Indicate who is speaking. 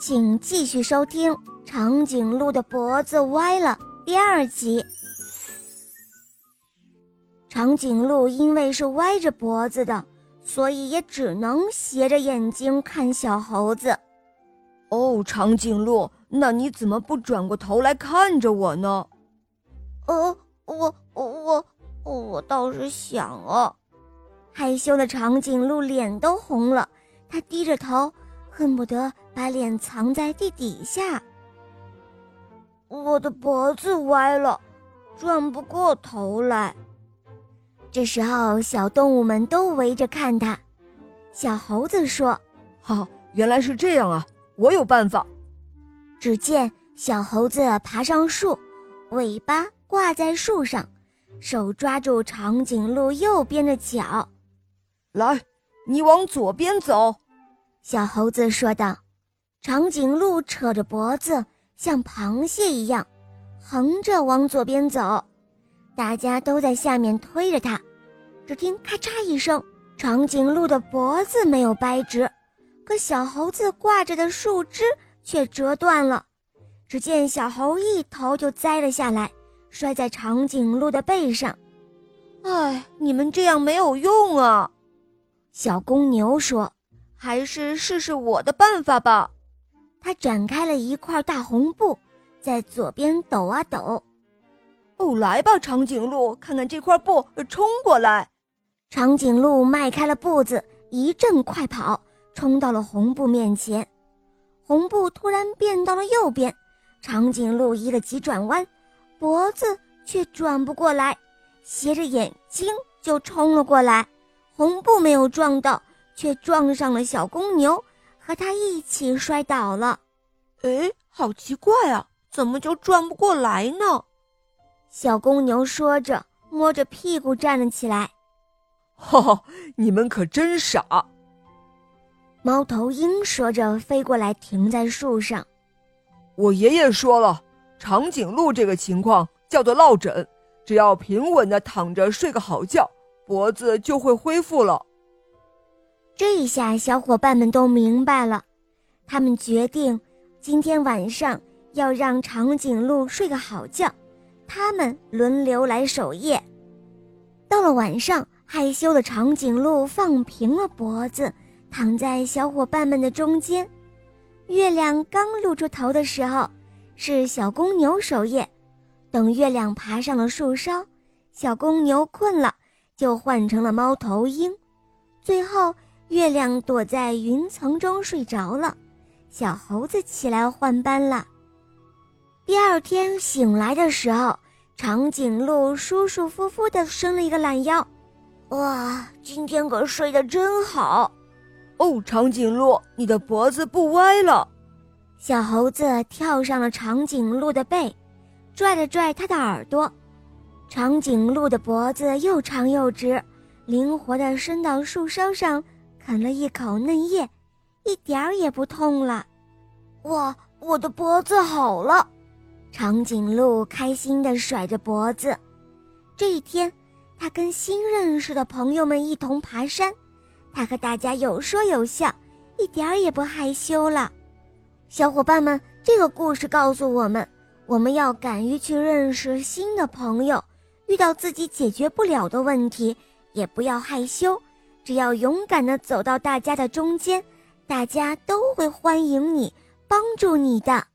Speaker 1: 请继续收听《长颈鹿的脖子歪了》第二集。长颈鹿因为是歪着脖子的，所以也只能斜着眼睛看小猴子。
Speaker 2: 哦，长颈鹿，那你怎么不转过头来看着我呢？
Speaker 1: 呃，我我我我倒是想啊。害羞的长颈鹿脸都红了，它低着头。恨不得把脸藏在地底下。我的脖子歪了，转不过头来。这时候，小动物们都围着看他。小猴子说：“
Speaker 2: 哈，原来是这样啊！我有办法。”
Speaker 1: 只见小猴子爬上树，尾巴挂在树上，手抓住长颈鹿右边的脚。
Speaker 2: 来，你往左边走。
Speaker 1: 小猴子说道：“长颈鹿扯着脖子，像螃蟹一样，横着往左边走。大家都在下面推着它。只听咔嚓一声，长颈鹿的脖子没有掰直，可小猴子挂着的树枝却折断了。只见小猴一头就栽了下来，摔在长颈鹿的背上。
Speaker 2: 哎，你们这样没有用啊！”
Speaker 1: 小公牛说。
Speaker 2: 还是试试我的办法吧。
Speaker 1: 他展开了一块大红布，在左边抖啊抖。
Speaker 2: 哦，来吧，长颈鹿，看看这块布，冲过来！
Speaker 1: 长颈鹿迈开了步子，一阵快跑，冲到了红布面前。红布突然变到了右边，长颈鹿一个急转弯，脖子却转不过来，斜着眼睛就冲了过来。红布没有撞到。却撞上了小公牛，和他一起摔倒了。
Speaker 2: 哎，好奇怪啊，怎么就转不过来呢？
Speaker 1: 小公牛说着，摸着屁股站了起来。
Speaker 2: 哈哈，你们可真傻！
Speaker 1: 猫头鹰说着，飞过来停在树上。
Speaker 2: 我爷爷说了，长颈鹿这个情况叫做落枕，只要平稳的躺着睡个好觉，脖子就会恢复了。
Speaker 1: 这一下，小伙伴们都明白了。他们决定，今天晚上要让长颈鹿睡个好觉，他们轮流来守夜。到了晚上，害羞的长颈鹿放平了脖子，躺在小伙伴们的中间。月亮刚露出头的时候，是小公牛守夜。等月亮爬上了树梢，小公牛困了，就换成了猫头鹰。最后。月亮躲在云层中睡着了，小猴子起来换班了。第二天醒来的时候，长颈鹿舒舒服服地伸了一个懒腰。哇，今天可睡得真好！
Speaker 2: 哦，长颈鹿，你的脖子不歪了。
Speaker 1: 小猴子跳上了长颈鹿的背，拽了拽它的耳朵。长颈鹿的脖子又长又直，灵活地伸到树梢上。啃了一口嫩叶，一点儿也不痛了。哇，我的脖子好了！长颈鹿开心地甩着脖子。这一天，他跟新认识的朋友们一同爬山，他和大家有说有笑，一点儿也不害羞了。小伙伴们，这个故事告诉我们，我们要敢于去认识新的朋友，遇到自己解决不了的问题，也不要害羞。只要勇敢地走到大家的中间，大家都会欢迎你，帮助你的。